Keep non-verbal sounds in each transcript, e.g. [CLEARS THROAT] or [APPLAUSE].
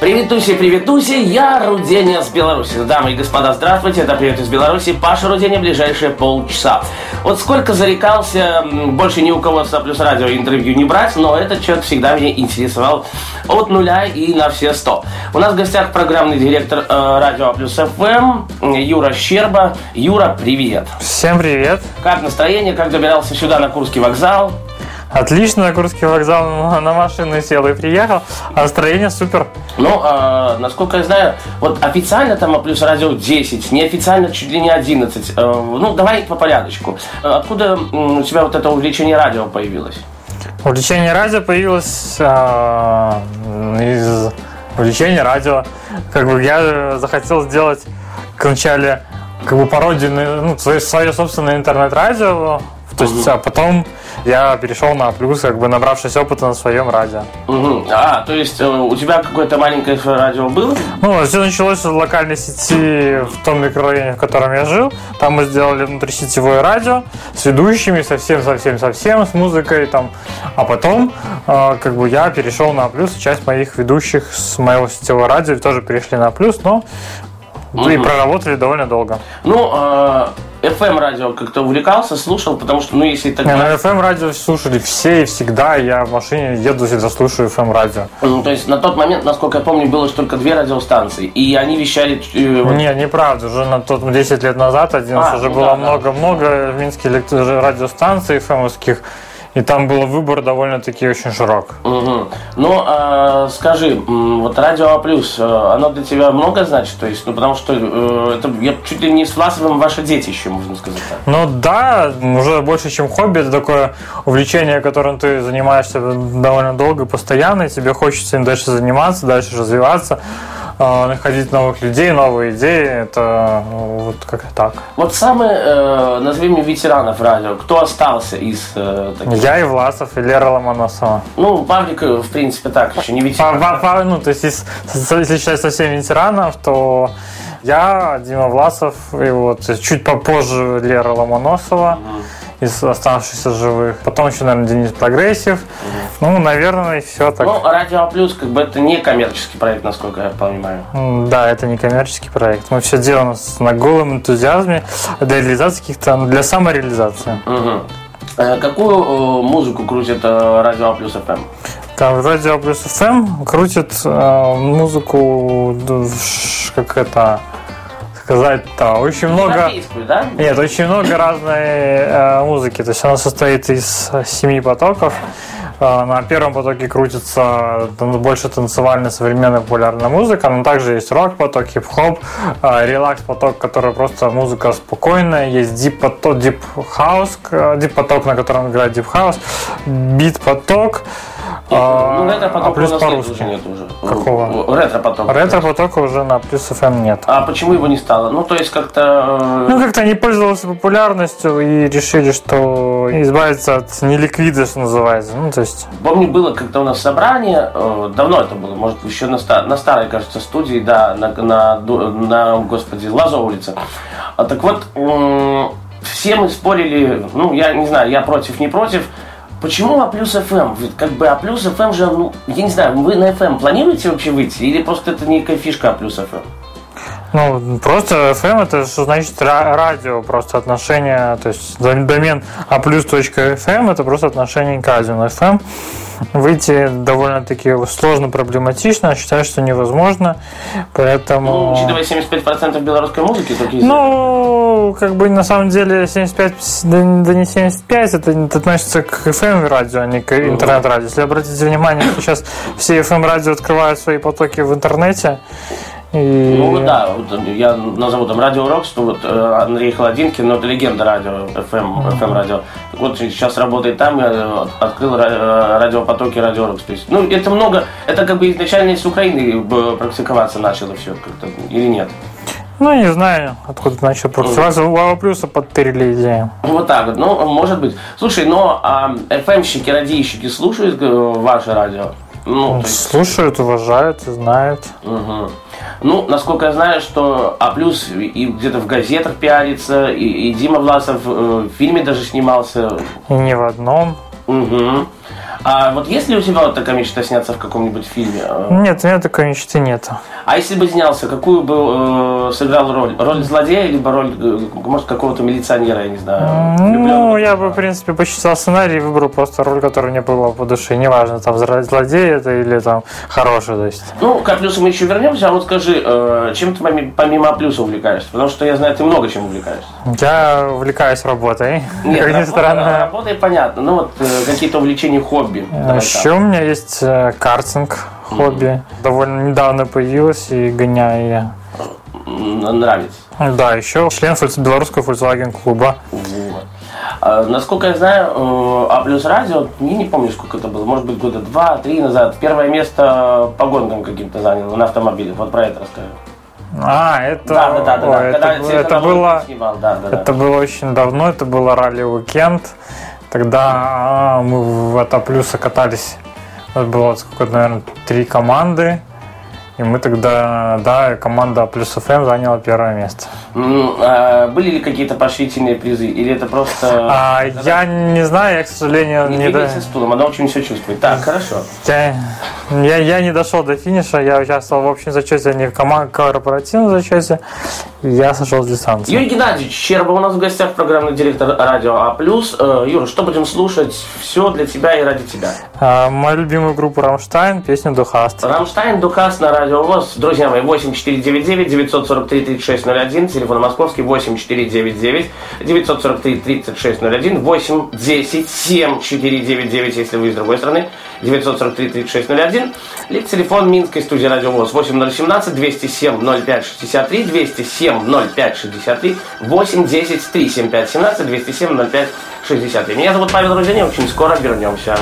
Привет, Туси, привет, Туси, я Руденя с Беларуси. Дамы и господа, здравствуйте, это «Привет из Беларуси», Паша Руденя, ближайшие полчаса. Вот сколько зарекался, больше ни у кого с Плюс Радио интервью не брать, но этот человек всегда меня интересовал от нуля и на все сто. У нас в гостях программный директор э, Радио Плюс ФМ Юра Щерба. Юра, привет. Всем привет. Как настроение, как добирался сюда на Курский вокзал? Отлично, на Курский вокзал [LAUGHS] на машину сел и приехал. А настроение супер. Ну, э, насколько я знаю, вот официально там а плюс радио 10, неофициально чуть ли не 11. Э, ну, давай по порядочку. Откуда у тебя вот это увлечение радио появилось? Увлечение радио появилось э, из увлечения радио. Как бы я захотел сделать вначале как бы пародию на ну, свое, свое собственное интернет-радио. То есть, а потом я перешел на плюс, как бы набравшись опыта на своем радио. Угу. А, то есть э, у тебя какое-то маленькое радио было? Ну, все началось с локальной сети в том микрорайоне, в котором я жил. Там мы сделали внутрисетевое радио с ведущими, совсем-совсем-совсем, с музыкой там. А потом, э, как бы я перешел на плюс, часть моих ведущих с моего сетевого радио тоже перешли на плюс, но угу. и проработали довольно долго. Ну, э, FM радио как-то увлекался, слушал, потому что, ну, если так... Не, ну, FM радио слушали все и всегда. Я в машине еду, всегда слушаю FM радио. Ну, то есть на тот момент, насколько я помню, было только две радиостанции, и они вещали... Э, вот... Не, неправда. Уже на тот 10 лет назад, 11, а, уже ну, было много-много да, в Минске радиостанций FM-овских. И там был выбор довольно-таки очень широк. Угу. Ну, э, скажи, вот Радио А+, плюс, э, оно для тебя много значит? То есть, ну, потому что э, это я чуть ли не с Власовым ваше детище, можно сказать так. Ну, да, уже больше, чем хобби. Это такое увлечение, которым ты занимаешься довольно долго, постоянно, и тебе хочется им дальше заниматься, дальше развиваться. А, находить новых людей, новые идеи. Это ну, вот как так. Вот самые, э, назови мне ветеранов радио. Кто остался из э, таких? Я и Власов, и Лера Ломоносова. Ну, Павлик, э, в принципе, так, еще не ветеран. Ну, то есть, если считать совсем ветеранов, то я, Дима Власов, и вот чуть попозже Лера Ломоносова. Угу из оставшихся живых. Потом еще, наверное, Денис Прогрессив. Угу. Ну, наверное, все так. Ну, Радио Плюс, как бы это не коммерческий проект, насколько я понимаю. Да, это не коммерческий проект. Мы все делаем на голом энтузиазме для реализации каких-то, для самореализации. Угу. Какую э, музыку крутит э, Радио Плюс FM? Там Радио Плюс FM крутит э, музыку, как это, сказать-то? Очень много... да? Нет, очень много разной э, музыки. То есть она состоит из семи потоков. Э, на первом потоке крутится больше танцевальная современная популярная музыка, но также есть рок-поток, хип-хоп, э, релакс-поток, который просто музыка спокойная, есть deep-поток, deep house, deep-поток, на котором играет deep house, beat-поток, а, ну, А плюс по-русски. уже нет уже. Какого? Ретро-потока. Ретро-потока уже на А плюс FM нет. А почему его не стало? Ну, то есть как-то... Э, ну, как-то не пользовался популярностью и решили, что избавиться от неликвида, что называется. Ну, то есть... Помню, было как-то у нас собрание, э, давно это было, может, еще на, стар, на старой, кажется, студии, да, на, на, на, господи, Лазо улице. А, так вот, все мы спорили, ну, я не знаю, я против, не против, Почему А плюс FM? Как бы А плюс FM же, ну, я не знаю, вы на FM планируете вообще выйти? Или просто это некая фишка А плюс FM? Ну, просто FM это что значит радио, просто отношение, то есть домен а плюс точка FM это просто отношение к радио. На FM выйти довольно-таки сложно, проблематично, считаю, что невозможно, поэтому... Ну, учитывая 75% белорусской музыки, такие... Ну, как бы на самом деле 75, да, не 75, это, это относится к FM радио, а не к интернет-радио. Если обратите внимание, сейчас все FM радио открывают свои потоки в интернете, и... Ну да, вот я назову там Радио Рокс, ну вот э, Андрей Холодинкин, ну это легенда радио, FM, FM радио. Вот сейчас работает там, я открыл э, радиопотоки Радио Рокс. То есть, ну это много, это как бы изначально из Украины практиковаться начало все как-то, или нет? Ну, не знаю, откуда начал практиковаться. У Ава Плюса подперли идею. Вот так вот, ну, может быть. Слушай, но а, FM-щики, радийщики слушают э, ваше радио? Ну, есть, Слушают, уважают, знают. мгм. Ну, насколько я знаю, что А плюс и где-то в газетах пиарится, и, и Дима Власов э, в фильме даже снимался. И не в одном. Мгм. А вот есть ли у тебя вот такая мечта сняться в каком-нибудь фильме? Нет, у меня такой мечты нету. А если бы снялся, какую бы э, сыграл роль? Роль злодея, либо роль, э, может, какого-то милиционера, я не знаю. Ну, я бы, в принципе, почитал сценарий и выбрал просто роль, которая мне была по душе. Неважно, там зло- злодей это или там хороший, то есть. Ну, к плюсу мы еще вернемся, а вот скажи, э, чем ты поми- помимо плюса увлекаешься? Потому что я знаю, ты много чем увлекаешься. Я увлекаюсь работой, Нет, как ни работа, странно. работа и понятно. Ну вот э, какие-то увлечения, хобби. Давай Еще так. у меня есть э, картинг, хобби. Довольно недавно появилось и гоняю я. Нравится. Да, еще член белорусского Volkswagen клуба. Вот. А, насколько я знаю, э, А плюс радио, я не помню, сколько это было, может быть, года два-три назад, первое место по гонкам каким-то занял на автомобиле. Вот про это расскажи. А, это, Да, да, да, да. да. это, это было, снимал, да, да, да. это было очень давно, это было ралли уикенд. Тогда а, мы в это плюса катались. У нас было сколько, наверное, три команды. И мы тогда, да, команда плюс ФМ заняла первое место. М, а были ли какие-то поощрительные призы? Или это просто... А, я не знаю, я, к сожалению, Не не, до- стулом, она очень все чувствует. Так, хорошо. я, я, я не дошел до финиша, я участвовал в общем зачете, а не в команд- корпоративном зачете. Я сошел с дистанции. Юрий Геннадьевич Щербо у нас в гостях, программный директор радио А+. Э, Юра, что будем слушать? Все для тебя и ради тебя. А, мою любимую группу Рамштайн, песню Du hast. Rammstein, Du hast на радио ВОЗ. Друзья мои, 8499 943 3601, телефон московский 8499 943 3601, 8 10 7 499, если вы из другой страны, 943 3601, либо телефон Минской студии радио ВОЗ 8017 207 05 63 207 05 63 8 10 375 17 207 05 63. Меня зовут Павел Руденя, очень скоро вернемся.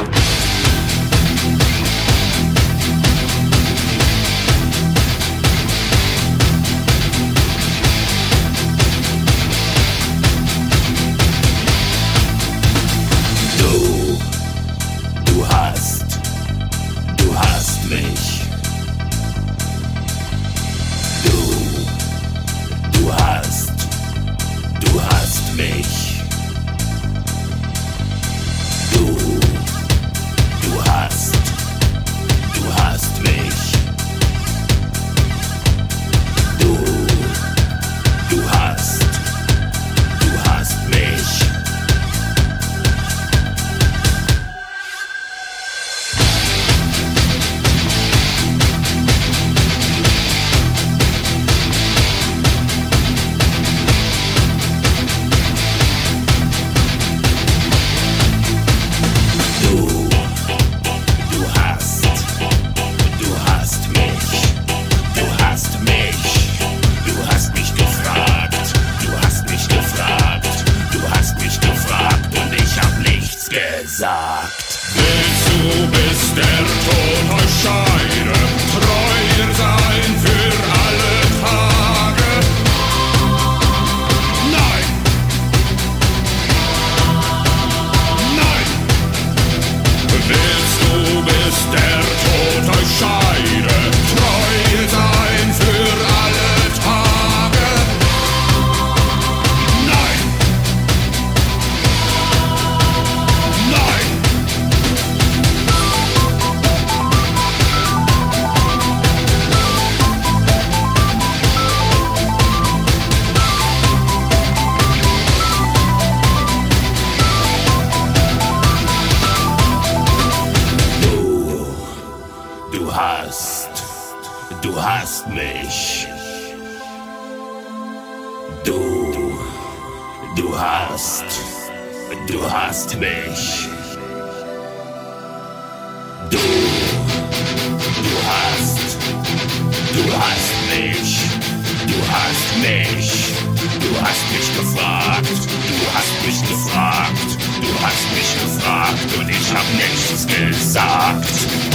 Ich hab nichts gesagt.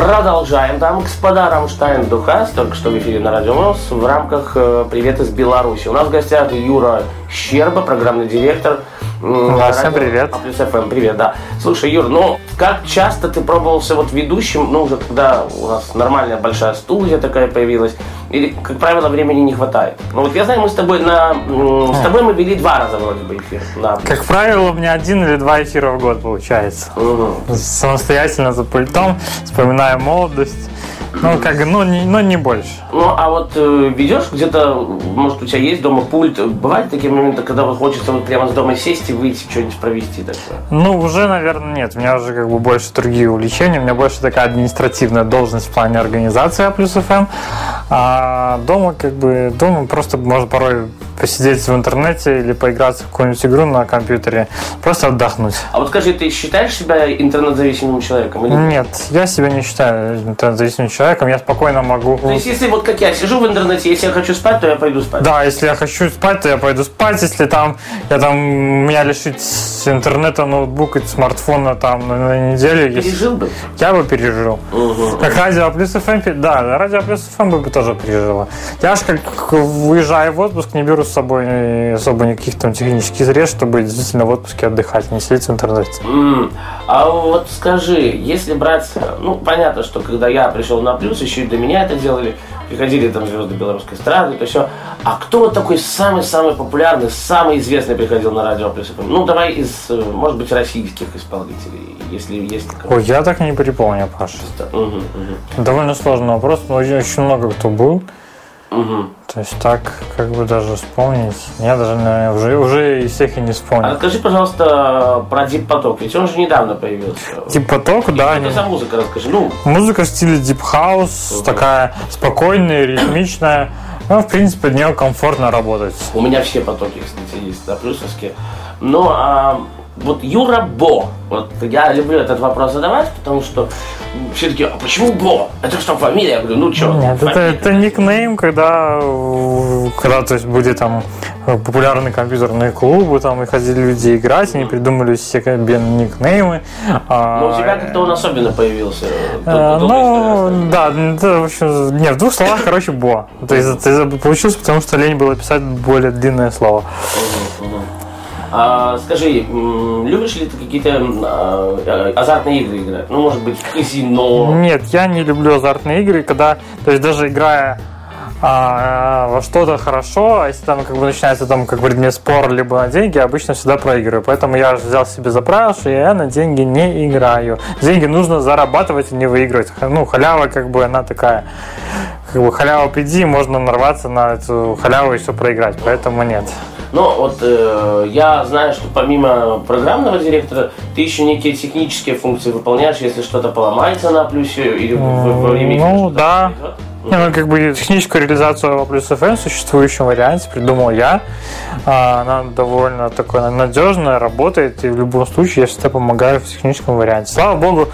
Продолжаем. И господа, Рамштайн Духас, только что в эфире на Радио Мороз в рамках э, «Привет из Беларуси». У нас в гостях Юра Щерба, программный директор. Да, всем привет. А плюс FM, привет, да. Слушай, Юр, ну, как часто ты пробовался вот ведущим, ну, уже когда у нас нормальная большая студия такая появилась, или, как правило, времени не хватает? Ну, вот я знаю, мы с тобой на... С тобой мы вели два раза вроде бы эфир. на- Как правило, у меня один или два эфира в год получается. Мгм. Самостоятельно за пультом, вспоминая молодость. Ну, как, ну, не, ну, не больше. Ну, а вот э, ведешь где-то, может, у тебя есть дома пульт? Бывают такие моменты, когда вот хочется вот прямо с дома сесть и выйти, что-нибудь провести такое? Ну, уже, наверное, нет. У меня уже как бы больше другие увлечения. У меня больше такая административная должность в плане организации А плюс ФМ. А дома как бы, дома просто можно порой посидеть в интернете или поиграться в какую-нибудь игру на компьютере. Просто отдохнуть. А вот скажи, ты считаешь себя интернет-зависимым человеком? Или... нет? Я себя не считаю интернет-зависимым человеком. Я спокойно могу... То есть, если вот как я сижу в интернете, если я хочу спать, то я пойду спать. Да, если я хочу спать, то я пойду спать. Если там, я там, меня лишить интернета, ноутбука, смартфона там на, неделю, Пережил бы? я бы пережил. Как радио плюс ФМ, да, радио плюс ФМ бы тоже пережила. Я же как выезжаю в отпуск, не беру с собой э, особо никаких там технических средств, чтобы действительно в отпуске отдыхать, не сидеть в интернете. М, А вот скажи, если брать, ну, понятно, что когда я пришел на плюс, еще и до меня это делали, приходили там звезды белорусской эстрады, то все. А кто вот такой самый-самый популярный, самый известный приходил на радио плюс? Ну, давай из, э, может быть, российских исполнителей, если есть. Ой, я так не припомню, Паша. Мгм, мгм, Довольно сложный вопрос, но очень очень много кто был. Мгм. То есть так, как бы даже вспомнить, я даже, наверное, уже, уже из всех и не А вспомню. расскажи, пожалуйста, про Deep Поток, ведь он же недавно появился. Тип поток, да, Что это за музыка, расскажи. Ну, Музыка в стиле Deep House, такая спокойная, ритмичная. Ну, в принципе, от нее комфортно работать. У меня все потоки, кстати, есть, да, плюсовские. Но а, вот Юра Бо, вот я люблю этот вопрос задавать, потому что все таки а почему Бо? Это что, фамилия? Я говорю, ну что? Нет, это, это никнейм, когда, э, когда то есть, были там э, популярные компьютерные клубы, там и ходили люди играть, они придумали себе никнеймы. А, Но у тебя как-то он особенно появился. э, ну, да, это, в общем, не, в двух словах, короче, Бо. То есть это получилось, потому что лень было писать более длинное слово. А, скажи, любишь ли ты какие-то а, азартные игры играть? Ну, может быть, в казино. Нет, я не люблю азартные игры, когда, то есть даже играя а, во что-то хорошо, а если там как бы начинается там как предмет спор либо на деньги, обычно всегда проигрываю. Поэтому я взял себе за правило, что я на деньги не играю. Деньги нужно зарабатывать, а не выигрывать. Ну, халява как бы она такая. Как бы халява приди, можно нарваться на эту халяву и все проиграть. Поэтому нет. Но вот э, я знаю, что помимо программного директора, ты еще некие технические функции выполняешь, если что-то поломается на плюсе или во- время Ну, да. произойдет. Не, ну, как бы техническую реализацию плюс FM в существующем варианте придумал я. А, Она довольно такой надежная, работает, и в любом случае я всегда помогаю в техническом варианте. Слава богу,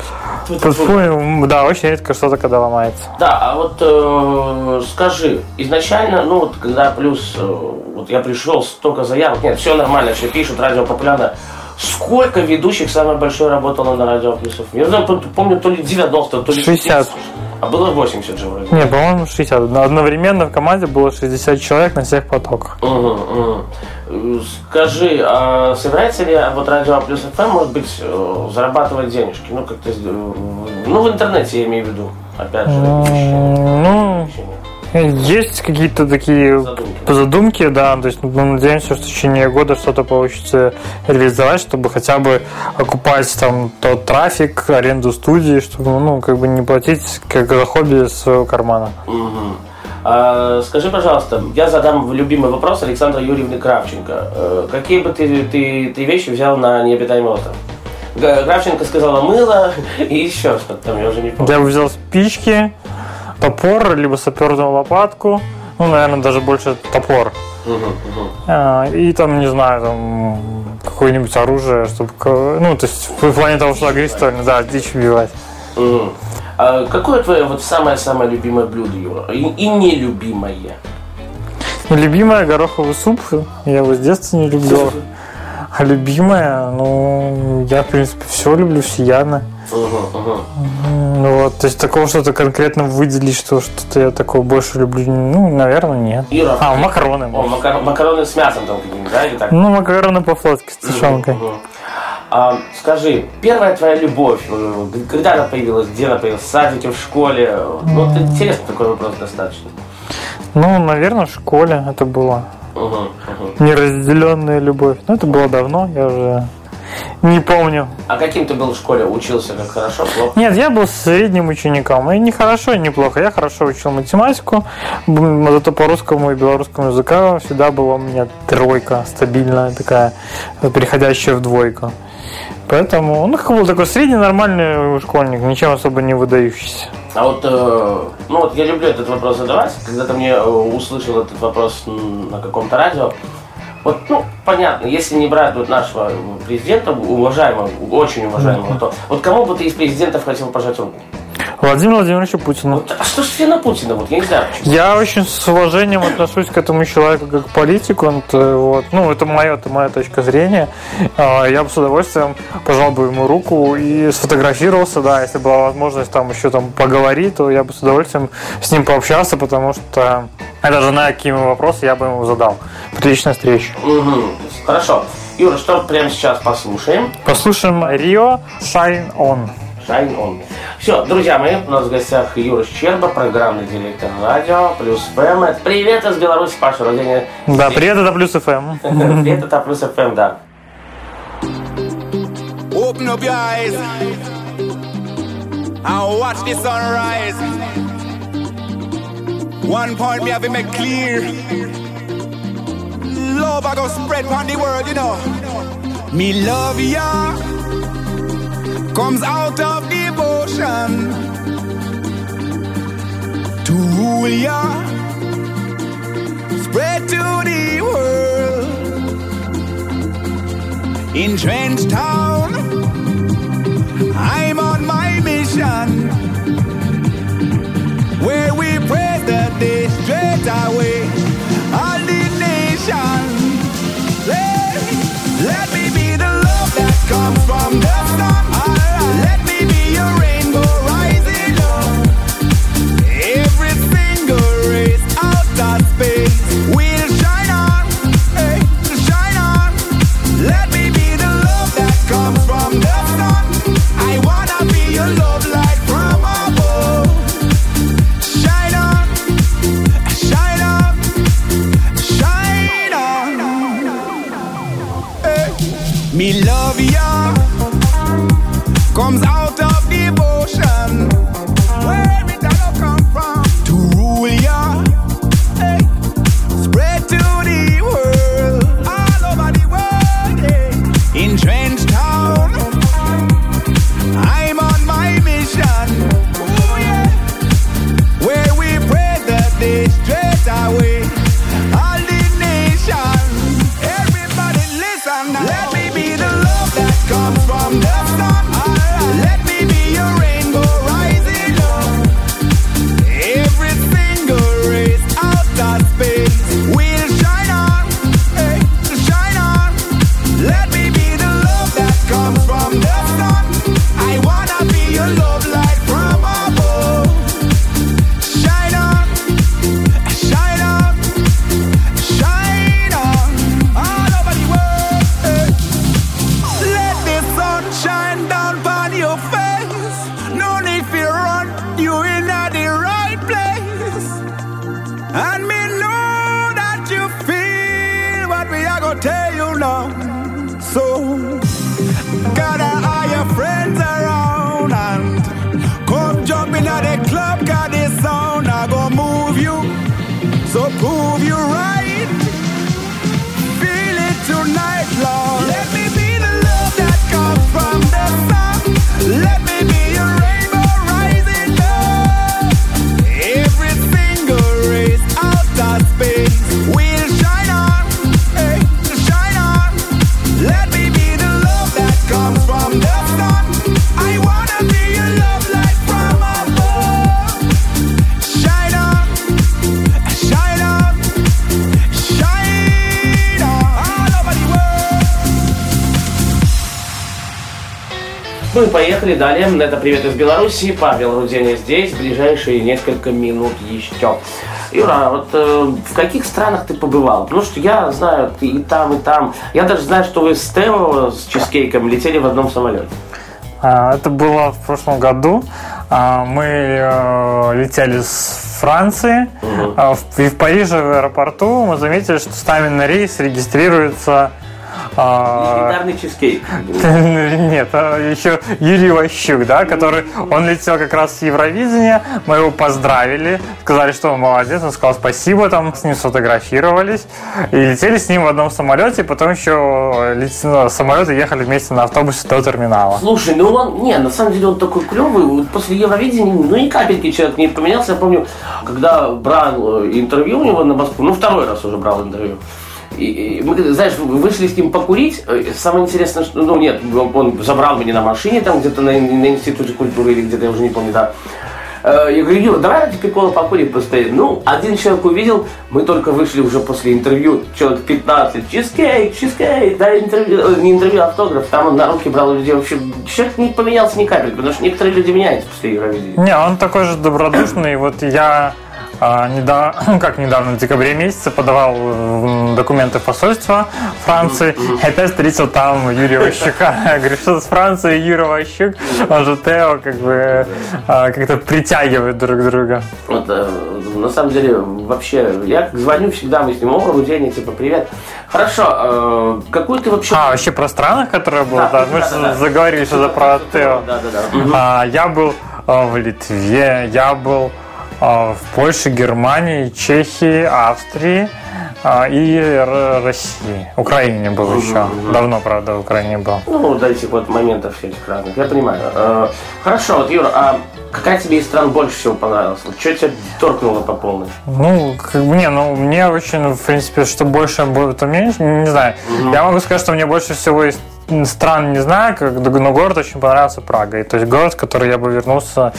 фу, да, очень редко что-то когда ломается. Да, а вот э, скажи, изначально, ну вот когда плюс, э, вот я пришел, столько заявок, нет, все нормально, все пишут, радио популярно. Сколько ведущих самое большое работало на радио плюсов? Я знаю, пом- помню, то ли 90, то ли 60. А было 80 же вроде. Не, по-моему, 60. Одновременно в команде было 60 человек на всех потоках. Мгм. Э, Скажи, а собирается ли вот радио плюс ФМ, может быть, э, зарабатывать денежки? Ну, как-то, э, ну, в интернете я имею в виду, опять же. Ну, есть какие-то такие Задумки. задумки, да, то есть мы надеемся, что в течение года что-то получится реализовать, чтобы хотя бы окупать там тот трафик, аренду студии, чтобы, ну, как бы не платить как за хобби своего кармана. Мгм. А, скажи, пожалуйста, я задам любимый вопрос Александра Юрьевны Кравченко. Э, Какие бы ты, ты, ты вещи взял на необитаемый остров? Кравченко сказала мыло [LAUGHS] и еще что-то там, я уже не помню. Я бы взял спички, топор, либо саперную лопатку. Ну, наверное, даже больше топор. А, И там, не знаю, там какое-нибудь оружие, чтобы... Ну, то есть в плане того, что огнестрельно, да, дичь убивать. Мгм. А какое твое вот самое-самое любимое блюдо, Юра? И, и нелюбимое? Ну, любимая гороховый суп. Я его с детства не люблю. [LAUGHS] А любимая, ну, я, в принципе, все люблю, всеядно. Ну, вот, то есть такого что-то конкретно выделить, что что-то я такое больше люблю, ну, наверное, нет. Ира. А, макароны. О, макар- макароны с мясом там какие-нибудь, да, или так? Ну, макароны по-флотски с тушенкой. А, скажи, первая твоя любовь, э, когда она появилась, где она появилась, в садике, в школе? Ну, вот интересный такой вопрос достаточно. Ну, наверное, в школе это было. Мгм, мгм. Неразделенная любовь. Ну, это было давно, я уже не помню. А каким ты был в школе? Учился как хорошо, плохо? Нет, я был средним учеником. И не хорошо, и не плохо. Я хорошо учил математику. Зато по русскому и белорусскому языкам всегда была у меня тройка стабильная такая, переходящая в двойку. Поэтому, ну, как был такой средний нормальный школьник, ничем особо не выдающийся. А вот, э, ну вот я люблю этот вопрос задавать. Когда-то мне э, услышал этот вопрос на каком-то радио. Вот, ну, понятно, если не брать вот нашего президента, уважаемого, очень уважаемого, то вот кому бы ты из президентов хотел пожать руку? Владимир Владимирович Путин. Вот, а что ж все на Путина? Вот я не знаю почему. Я очень с уважением отношусь к этому человеку как к политику. Он, э, вот, ну, это моя, это моя точка зрения. А, Я бы с удовольствием пожал бы ему руку и сфотографировался, да, если была возможность там еще там поговорить, то я бы с удовольствием с ним пообщался, потому что я даже знаю, какие вопросы я бы ему задал. При личной встрече. Мгм. Хорошо. Юра, что прямо сейчас послушаем? Послушаем Рио Shine On. Shine on. Все, друзья мои, у нас в гостях Юра Щерба, программный директор радио, плюс ФМ. Это Привет из Беларуси, Паша Родине. Да, привет, это Плюс ФМ. [LAUGHS] Привет, это плюс ФМ, да. Open up your eyes and watch the sunrise. One point me have to make clear. Love I go spread on the world, you know. Me love ya comes out of devotion to rule ya, spread to the world. In Trench Town, I'm on my mission where we pray the day straight away. All the nation, let, let me be the love that comes from the sun. Поехали далее. Это «Привет из Беларуси». Павел Руденя здесь. Ближайшие несколько минут еще. Юра, а вот э, в каких странах ты побывал? Потому что я знаю, ты и там, и там. Я даже знаю, что вы с Тео, с чизкейком летели в одном самолете. А, Это было в прошлом году. А, Мы э, летели с Франции. В- И в Париже в аэропорту мы заметили, что с нами на рейс регистрируется Легендарный чизкейк. [LAUGHS] Нет, а еще Юрий Ващук, да, который, он летел как раз с Евровидения, мы его поздравили, сказали, что он молодец, он сказал спасибо, там с ним сфотографировались, и летели с ним в одном самолете, потом еще лет- самолеты ехали вместе на автобусе до терминала. Слушай, ну он, не, на самом деле он такой клевый. После Евровидения, ну ни капельки человек не поменялся. Я помню, когда брал э, интервью у него на Москву, ну второй раз уже брал интервью. И, и мы, знаешь, вышли с ним покурить. Э, Самое интересное, что, ну нет, он забрал меня на машине там где-то на, на институте культуры или где-то, я уже не помню, да. Э, Я говорю, Юра, давай ради прикола покурим постоим. Ну, один человек увидел, мы только вышли уже после интервью, человек 15, чизкейк, чизкейк, да, интервью, э, не интервью, а автограф, там он на руки брал людей. Вообще, человек не поменялся ни капельки, потому что некоторые люди меняются после Евровидения. Не, он такой же добродушный, вот я а, недавно, [CLEARS THROAT] как недавно, в декабре месяце подавал документы в посольство Франции, и опять встретил там Юрия [LAUGHS] Ващука. Говорю, что с Францией Юрий Ващук, он же Тео, как бы а, как-то притягивает друг друга. Вот, э, на самом деле, вообще, я звоню всегда, мы с ним, о, Руденя, типа, привет. Хорошо, э, какую ты вообще... А, вообще про страны, которые были, Да, да, мы да, да, да. заговорили что-то про Тео. Да, да, да. А, Я был а, в Литве, я был в Польше, Германии, Чехии, Австрии а, и России. Украине был еще. Давно, правда, в Украине был. Ну, до этих вот моментов всяких разных, я понимаю. Э, Хорошо, вот, Юра, а какая тебе из стран больше всего понравилась? Вот что тебя торкнуло по полной? Ну, как бы, не, ну, мне очень, в принципе, что больше будет, то меньше, не знаю. Я могу сказать, что мне больше всего из стран не знаю, как, но город очень понравился Прага. И, то есть город, в который я бы вернулся,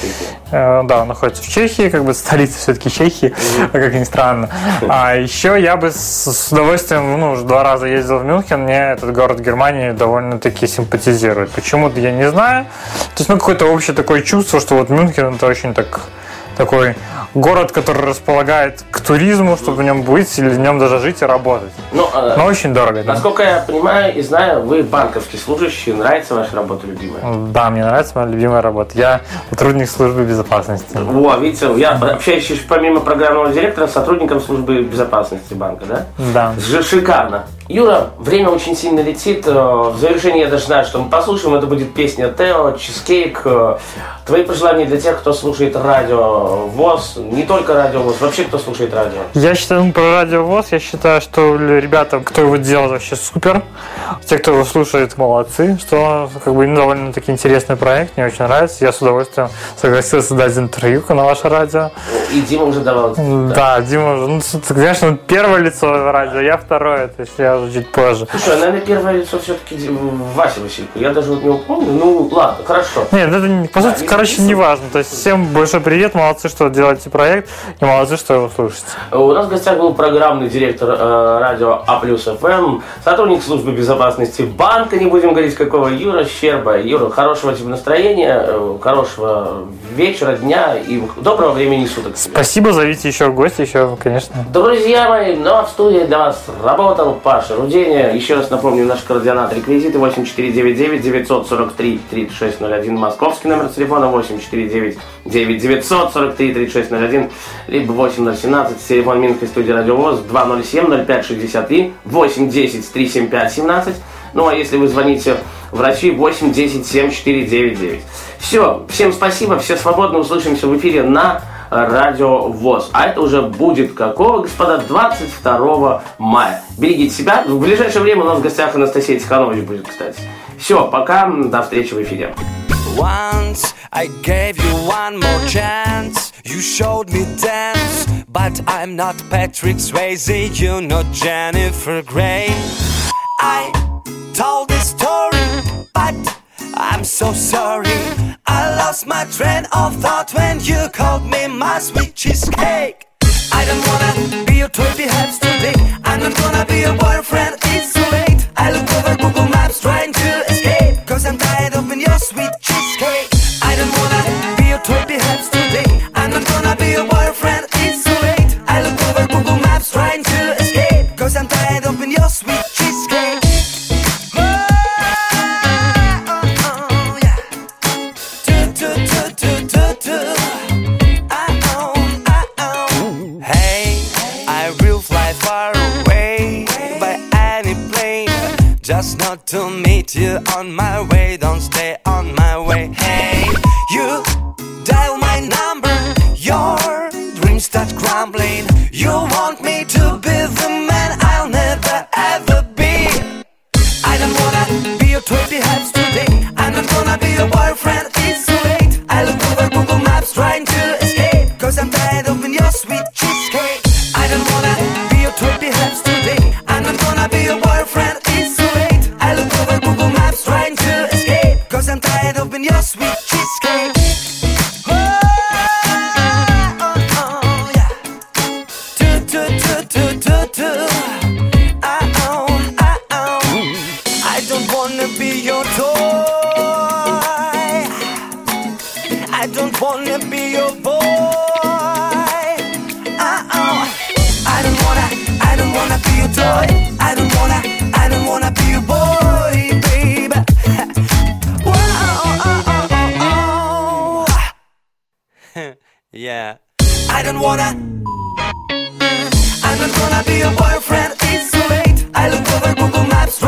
э, да, он находится в Чехии, как бы [LAUGHS] столица все-таки Чехии, как ни странно. А еще я бы с, с удовольствием, ну, уже два раза ездил в Мюнхен, мне этот город Германии довольно-таки симпатизирует. Почему-то я не знаю. То есть, ну, какое-то общее такое чувство, что вот Мюнхен это очень так такой город, который располагает к туризму, чтобы в нем быть или в нем даже жить и работать. Ну, э, Но очень дорого. да. насколько я понимаю и знаю, вы банковский служащий, нравится ваша работа любимая? Да, мне нравится моя любимая работа. Я сотрудник службы безопасности. Во, видите, я общаюсь помимо программного директора с сотрудником службы безопасности банка, да? Да. Шикарно. Юра, время очень сильно летит. Э, В завершении я даже знаю, что мы послушаем. Это будет песня Тео, Чизкейк. Э, Твои пожелания для тех, кто слушает радио ВОЗ, не только радио ВОЗ, вообще кто слушает радио. Я считаю, про радиовоз, я считаю, что ребята, кто его делает, вообще супер. Те, кто его слушает, молодцы. Что как бы ну, довольно-таки интересный проект, мне очень нравится. Я с удовольствием согласился дать интервью на ваше радио. И Дима уже давал. Да, Дима, уже, ну, конечно, первое лицо радио, я второе, то есть я уже чуть позже. Слушай, а, наверное, первое лицо все-таки Вася Василько. Я даже вот не помню. Ну, ладно, хорошо. Нет, это, по сути, не короче, не важно. То есть всем большой привет, молодцы, что делаете проект, и молодцы, что его слушаете. У нас в гостях был программный директор э, радио А плюс ФМ, сотрудник службы безопасности банка, не будем говорить какого, Юра Щерба. Юра, хорошего тебе настроения, э, хорошего вечера, дня и доброго времени суток. Спасибо, зовите еще в гости, еще, конечно. Друзья мои, ну а в студии для вас работал Паша Руденя. Еще раз напомню, наш координат реквизиты 8499 943 3601. Московский номер телефона 8499 943 3601. Либо 8017, телефон Минской студии Радиовоз 207 05 63 810 375 17. Ну а если вы звоните врачи 8 10 7499. Все, всем спасибо, все свободно, услышимся в эфире на Радио ВОЗ. А это уже будет какого, господа? 22 мая. Берегите себя. В ближайшее время у нас в гостях Анастасия Тиханович будет, кстати. Все, пока, до встречи в эфире. Once I gave you one more chance. You showed me dance, but I'm not Patrick Swayze. You're not Jennifer Grey. I told this story, but I'm so sorry. I lost my train of thought when you called me my sweet cheesecake. I don't wanna be your trophy helps today. I'm not gonna be your boyfriend, it's too late. I look over Google Maps trying to escape. Cause I'm tired of your sweet cheesecake. I don't wanna be your trophy helps today. still on my way, don't stay on my way. Hey, you dial my number, your dreams start crumbling. Yeah. I don't wanna. I'm not gonna be your boyfriend. It's too late. I look over Google Maps.